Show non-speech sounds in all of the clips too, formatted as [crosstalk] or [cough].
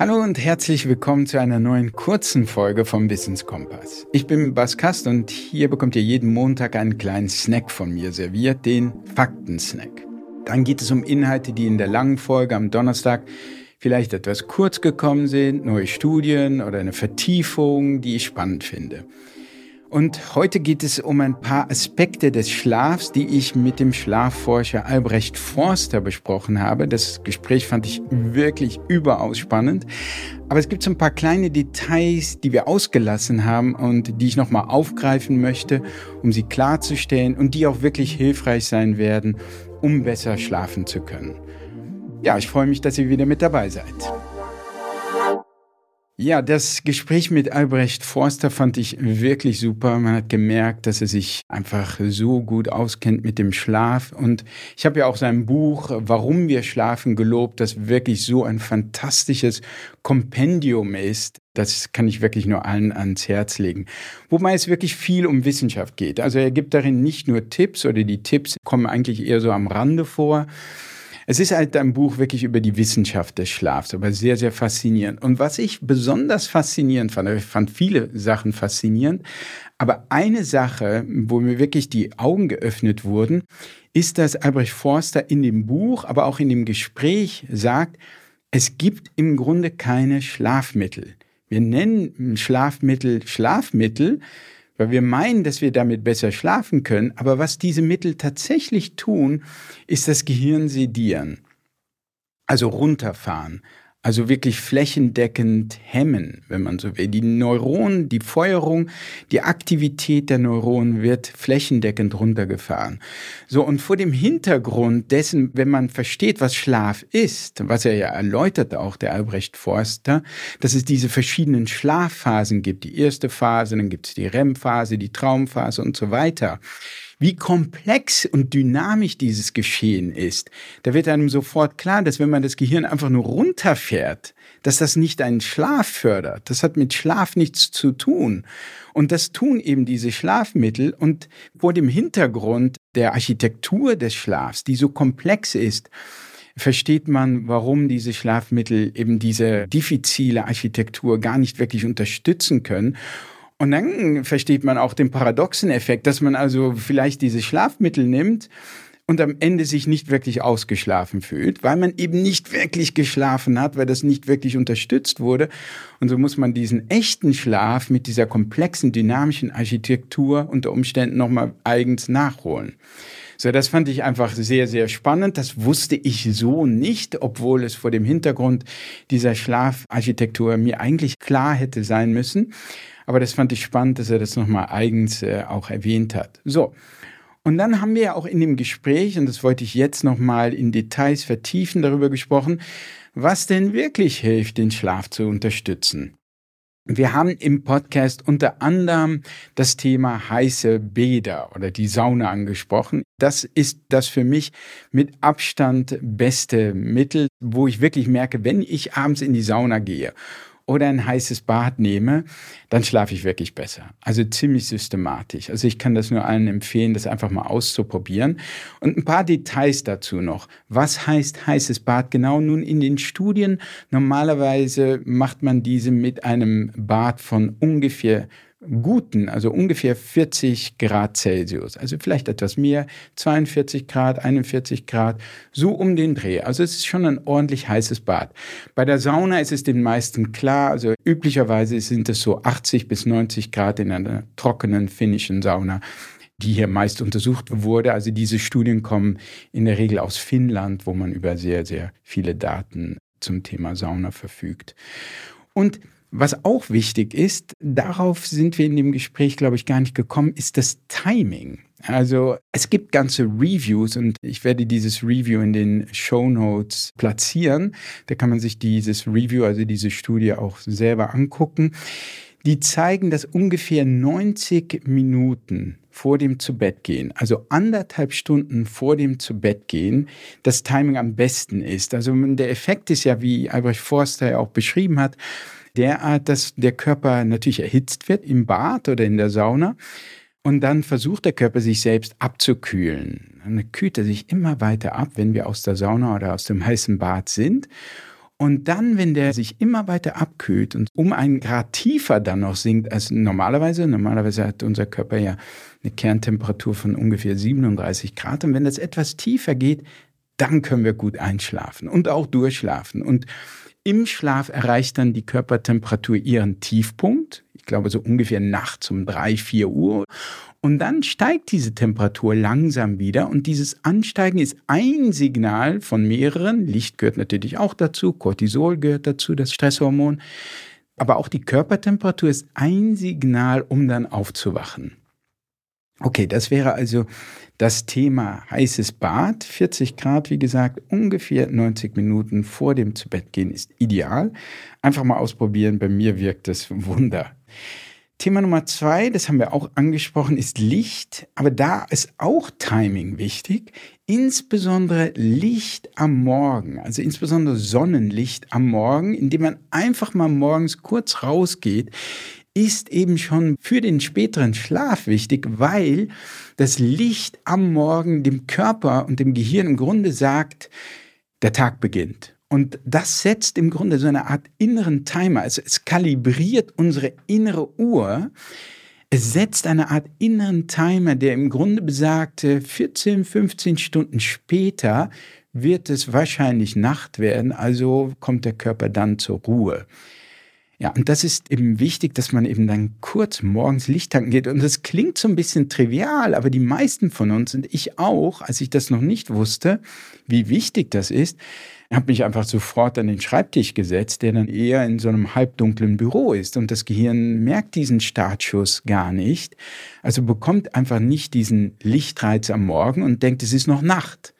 Hallo und herzlich willkommen zu einer neuen kurzen Folge vom Wissenskompass. Ich bin Bas Kast und hier bekommt ihr jeden Montag einen kleinen Snack von mir serviert, den Faktensnack. Dann geht es um Inhalte, die in der langen Folge am Donnerstag vielleicht etwas kurz gekommen sind, neue Studien oder eine Vertiefung, die ich spannend finde. Und heute geht es um ein paar Aspekte des Schlafs, die ich mit dem Schlafforscher Albrecht Forster besprochen habe. Das Gespräch fand ich wirklich überaus spannend. Aber es gibt so ein paar kleine Details, die wir ausgelassen haben und die ich nochmal aufgreifen möchte, um sie klarzustellen und die auch wirklich hilfreich sein werden, um besser schlafen zu können. Ja, ich freue mich, dass ihr wieder mit dabei seid. Ja, das Gespräch mit Albrecht Forster fand ich wirklich super. Man hat gemerkt, dass er sich einfach so gut auskennt mit dem Schlaf. Und ich habe ja auch sein Buch Warum wir schlafen gelobt, das wirklich so ein fantastisches Kompendium ist. Das kann ich wirklich nur allen ans Herz legen. Wobei es wirklich viel um Wissenschaft geht. Also er gibt darin nicht nur Tipps oder die Tipps kommen eigentlich eher so am Rande vor es ist halt ein Buch wirklich über die Wissenschaft des Schlafs, aber sehr, sehr faszinierend. Und was ich besonders faszinierend fand, ich fand viele Sachen faszinierend, aber eine Sache, wo mir wirklich die Augen geöffnet wurden, ist, dass Albrecht Forster in dem Buch, aber auch in dem Gespräch sagt, es gibt im Grunde keine Schlafmittel. Wir nennen Schlafmittel Schlafmittel, weil wir meinen, dass wir damit besser schlafen können, aber was diese Mittel tatsächlich tun, ist das Gehirn sedieren, also runterfahren, also wirklich flächendeckend hemmen, wenn man so will. Die Neuronen, die Feuerung, die Aktivität der Neuronen wird flächendeckend runtergefahren. So, und vor dem Hintergrund dessen, wenn man versteht, was Schlaf ist, was er ja erläutert auch, der Albrecht Forster, dass es diese verschiedenen Schlafphasen gibt. Die erste Phase, dann gibt es die REM-Phase, die Traumphase und so weiter wie komplex und dynamisch dieses Geschehen ist, da wird einem sofort klar, dass wenn man das Gehirn einfach nur runterfährt, dass das nicht einen Schlaf fördert. Das hat mit Schlaf nichts zu tun. Und das tun eben diese Schlafmittel. Und vor dem Hintergrund der Architektur des Schlafs, die so komplex ist, versteht man, warum diese Schlafmittel eben diese diffizile Architektur gar nicht wirklich unterstützen können. Und dann versteht man auch den paradoxen Effekt, dass man also vielleicht diese Schlafmittel nimmt und am Ende sich nicht wirklich ausgeschlafen fühlt, weil man eben nicht wirklich geschlafen hat, weil das nicht wirklich unterstützt wurde. Und so muss man diesen echten Schlaf mit dieser komplexen, dynamischen Architektur unter Umständen nochmal eigens nachholen. So, das fand ich einfach sehr, sehr spannend. Das wusste ich so nicht, obwohl es vor dem Hintergrund dieser Schlafarchitektur mir eigentlich klar hätte sein müssen. Aber das fand ich spannend, dass er das nochmal eigens äh, auch erwähnt hat. So. Und dann haben wir ja auch in dem Gespräch, und das wollte ich jetzt nochmal in Details vertiefen, darüber gesprochen, was denn wirklich hilft, den Schlaf zu unterstützen. Wir haben im Podcast unter anderem das Thema heiße Bäder oder die Sauna angesprochen. Das ist das für mich mit Abstand beste Mittel, wo ich wirklich merke, wenn ich abends in die Sauna gehe oder ein heißes Bad nehme, dann schlafe ich wirklich besser. Also ziemlich systematisch. Also ich kann das nur allen empfehlen, das einfach mal auszuprobieren. Und ein paar Details dazu noch. Was heißt heißes Bad genau? Nun in den Studien normalerweise macht man diese mit einem Bad von ungefähr guten, also ungefähr 40 Grad Celsius, also vielleicht etwas mehr, 42 Grad, 41 Grad, so um den Dreh. Also es ist schon ein ordentlich heißes Bad. Bei der Sauna ist es den meisten klar, also üblicherweise sind es so 80 bis 90 Grad in einer trockenen finnischen Sauna die hier meist untersucht wurde. Also diese Studien kommen in der Regel aus Finnland, wo man über sehr, sehr viele Daten zum Thema Sauna verfügt. Und was auch wichtig ist, darauf sind wir in dem Gespräch, glaube ich, gar nicht gekommen, ist das Timing. Also es gibt ganze Reviews und ich werde dieses Review in den Show Notes platzieren. Da kann man sich dieses Review, also diese Studie auch selber angucken. Die zeigen, dass ungefähr 90 Minuten vor dem Zubettgehen, also anderthalb Stunden vor dem Zubettgehen, das Timing am besten ist. Also der Effekt ist ja, wie Albrecht Forster ja auch beschrieben hat, derart, dass der Körper natürlich erhitzt wird im Bad oder in der Sauna. Und dann versucht der Körper sich selbst abzukühlen. Dann kühlt er sich immer weiter ab, wenn wir aus der Sauna oder aus dem [laughs] heißen Bad sind. Und dann, wenn der sich immer weiter abkühlt und um einen Grad tiefer dann noch sinkt als normalerweise, normalerweise hat unser Körper ja eine Kerntemperatur von ungefähr 37 Grad. Und wenn das etwas tiefer geht, dann können wir gut einschlafen und auch durchschlafen. Und im Schlaf erreicht dann die Körpertemperatur ihren Tiefpunkt. Ich glaube, so ungefähr nachts um drei, vier Uhr. Und dann steigt diese Temperatur langsam wieder und dieses Ansteigen ist ein Signal von mehreren. Licht gehört natürlich auch dazu, Cortisol gehört dazu, das Stresshormon. Aber auch die Körpertemperatur ist ein Signal, um dann aufzuwachen. Okay, das wäre also das Thema heißes Bad. 40 Grad, wie gesagt, ungefähr 90 Minuten vor dem Zubettgehen ist ideal. Einfach mal ausprobieren. Bei mir wirkt das Wunder. Thema Nummer zwei, das haben wir auch angesprochen, ist Licht. Aber da ist auch Timing wichtig. Insbesondere Licht am Morgen, also insbesondere Sonnenlicht am Morgen, indem man einfach mal morgens kurz rausgeht, ist eben schon für den späteren Schlaf wichtig, weil das Licht am Morgen dem Körper und dem Gehirn im Grunde sagt, der Tag beginnt. Und das setzt im Grunde so eine Art inneren Timer. Also es kalibriert unsere innere Uhr. Es setzt eine Art inneren Timer, der im Grunde besagt, 14, 15 Stunden später wird es wahrscheinlich Nacht werden, also kommt der Körper dann zur Ruhe. Ja, und das ist eben wichtig, dass man eben dann kurz morgens Licht tanken geht. Und das klingt so ein bisschen trivial, aber die meisten von uns und ich auch, als ich das noch nicht wusste, wie wichtig das ist, habe mich einfach sofort an den Schreibtisch gesetzt, der dann eher in so einem halbdunklen Büro ist. Und das Gehirn merkt diesen Startschuss gar nicht. Also bekommt einfach nicht diesen Lichtreiz am Morgen und denkt, es ist noch Nacht.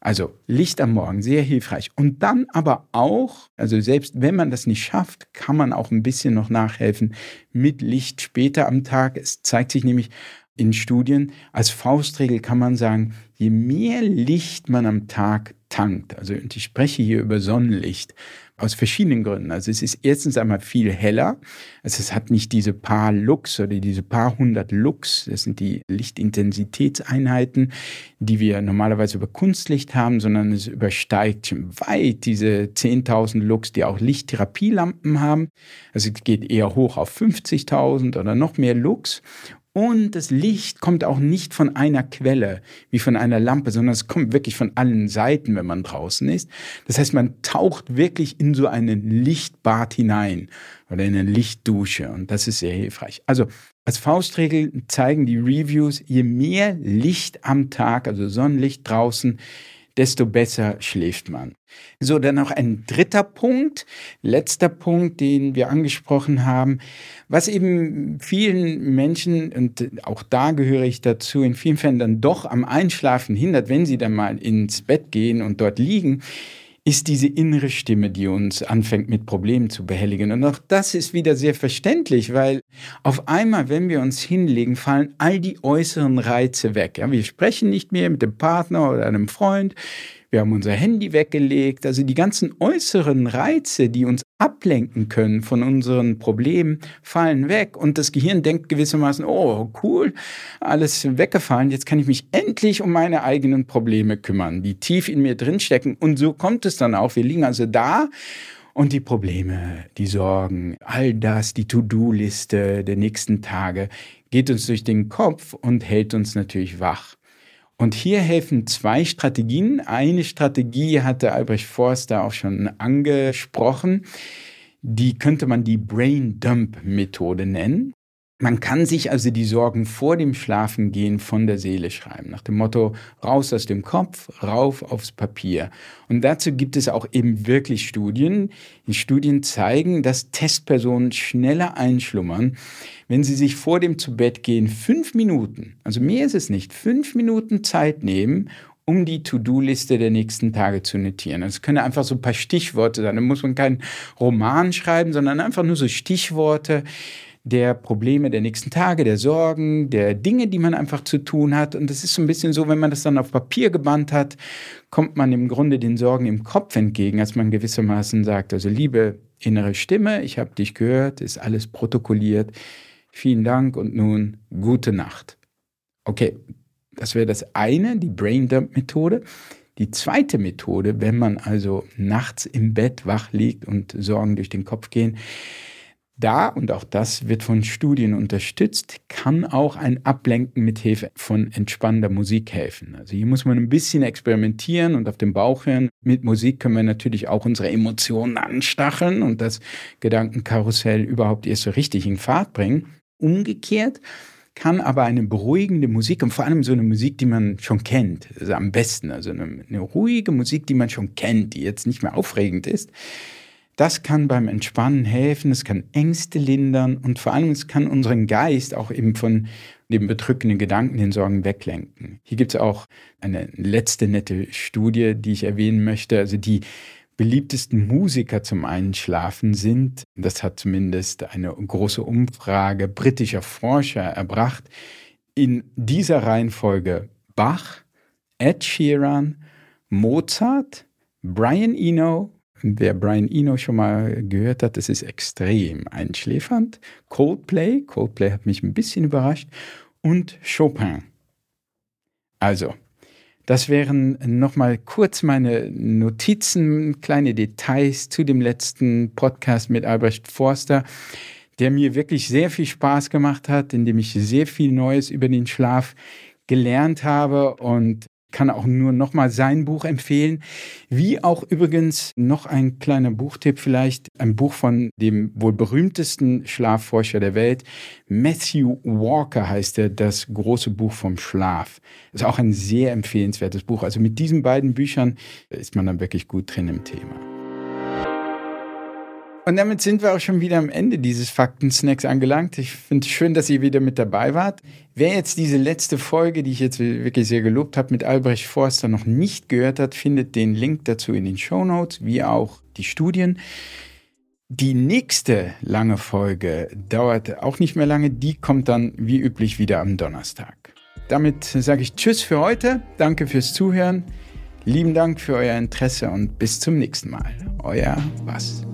Also Licht am Morgen, sehr hilfreich. Und dann aber auch, also selbst wenn man das nicht schafft, kann man auch ein bisschen noch nachhelfen mit Licht später am Tag. Es zeigt sich nämlich in Studien, als Faustregel kann man sagen, je mehr Licht man am Tag tankt, also und ich spreche hier über Sonnenlicht, aus verschiedenen Gründen. Also es ist erstens einmal viel heller. Also es hat nicht diese paar Lux oder diese paar hundert Lux. Das sind die Lichtintensitätseinheiten, die wir normalerweise über Kunstlicht haben, sondern es übersteigt weit diese 10.000 Lux, die auch Lichttherapielampen haben. Also es geht eher hoch auf 50.000 oder noch mehr Lux. Und das Licht kommt auch nicht von einer Quelle, wie von einer Lampe, sondern es kommt wirklich von allen Seiten, wenn man draußen ist. Das heißt, man taucht wirklich in so einen Lichtbad hinein oder in eine Lichtdusche und das ist sehr hilfreich. Also als Faustregel zeigen die Reviews, je mehr Licht am Tag, also Sonnenlicht draußen, desto besser schläft man. So, dann noch ein dritter Punkt, letzter Punkt, den wir angesprochen haben, was eben vielen Menschen, und auch da gehöre ich dazu, in vielen Fällen dann doch am Einschlafen hindert, wenn sie dann mal ins Bett gehen und dort liegen, ist diese innere Stimme, die uns anfängt mit Problemen zu behelligen. Und auch das ist wieder sehr verständlich, weil auf einmal, wenn wir uns hinlegen, fallen all die äußeren Reize weg. Ja, wir sprechen nicht mehr mit dem Partner oder einem Freund. Wir haben unser Handy weggelegt. Also die ganzen äußeren Reize, die uns ablenken können von unseren Problemen, fallen weg. Und das Gehirn denkt gewissermaßen, oh, cool, alles weggefallen. Jetzt kann ich mich endlich um meine eigenen Probleme kümmern, die tief in mir drinstecken. Und so kommt es dann auch. Wir liegen also da und die Probleme, die Sorgen, all das, die To-Do-Liste der nächsten Tage geht uns durch den Kopf und hält uns natürlich wach. Und hier helfen zwei Strategien. Eine Strategie hatte Albrecht Forster auch schon angesprochen. Die könnte man die Brain Dump Methode nennen. Man kann sich also die Sorgen vor dem Schlafengehen von der Seele schreiben, nach dem Motto raus aus dem Kopf, rauf aufs Papier. Und dazu gibt es auch eben wirklich Studien. Die Studien zeigen, dass Testpersonen schneller einschlummern, wenn sie sich vor dem Zubettgehen fünf Minuten, also mehr ist es nicht, fünf Minuten Zeit nehmen, um die To-Do-Liste der nächsten Tage zu notieren. Das können einfach so ein paar Stichworte sein. Da muss man keinen Roman schreiben, sondern einfach nur so Stichworte der Probleme der nächsten Tage, der Sorgen, der Dinge, die man einfach zu tun hat. Und das ist so ein bisschen so, wenn man das dann auf Papier gebannt hat, kommt man im Grunde den Sorgen im Kopf entgegen, als man gewissermaßen sagt, also liebe innere Stimme, ich habe dich gehört, ist alles protokolliert. Vielen Dank und nun gute Nacht. Okay, das wäre das eine, die Brain Dump Methode. Die zweite Methode, wenn man also nachts im Bett wach liegt und Sorgen durch den Kopf gehen, da, und auch das wird von Studien unterstützt, kann auch ein Ablenken mit Hilfe von entspannender Musik helfen. Also hier muss man ein bisschen experimentieren und auf den Bauch hören. Mit Musik können wir natürlich auch unsere Emotionen anstacheln und das Gedankenkarussell überhaupt erst so richtig in Fahrt bringen. Umgekehrt kann aber eine beruhigende Musik und vor allem so eine Musik, die man schon kennt, also am besten, also eine, eine ruhige Musik, die man schon kennt, die jetzt nicht mehr aufregend ist, das kann beim Entspannen helfen, es kann Ängste lindern und vor allem es kann unseren Geist auch eben von den bedrückenden Gedanken, den Sorgen weglenken. Hier gibt es auch eine letzte nette Studie, die ich erwähnen möchte. Also die beliebtesten Musiker zum Einschlafen sind, das hat zumindest eine große Umfrage britischer Forscher erbracht, in dieser Reihenfolge Bach, Ed Sheeran, Mozart, Brian Eno, Wer Brian Eno schon mal gehört hat, das ist extrem einschläfernd. Coldplay, Coldplay hat mich ein bisschen überrascht. Und Chopin. Also, das wären nochmal kurz meine Notizen, kleine Details zu dem letzten Podcast mit Albrecht Forster, der mir wirklich sehr viel Spaß gemacht hat, in dem ich sehr viel Neues über den Schlaf gelernt habe und kann auch nur nochmal sein Buch empfehlen. Wie auch übrigens noch ein kleiner Buchtipp vielleicht, ein Buch von dem wohl berühmtesten Schlafforscher der Welt, Matthew Walker heißt er, das große Buch vom Schlaf. Ist auch ein sehr empfehlenswertes Buch. Also mit diesen beiden Büchern ist man dann wirklich gut drin im Thema. Und damit sind wir auch schon wieder am Ende dieses Fakten-Snacks angelangt. Ich finde es schön, dass ihr wieder mit dabei wart. Wer jetzt diese letzte Folge, die ich jetzt wirklich sehr gelobt habe, mit Albrecht Forster noch nicht gehört hat, findet den Link dazu in den Show Notes, wie auch die Studien. Die nächste lange Folge dauert auch nicht mehr lange. Die kommt dann wie üblich wieder am Donnerstag. Damit sage ich Tschüss für heute. Danke fürs Zuhören. Lieben Dank für euer Interesse und bis zum nächsten Mal. Euer Was.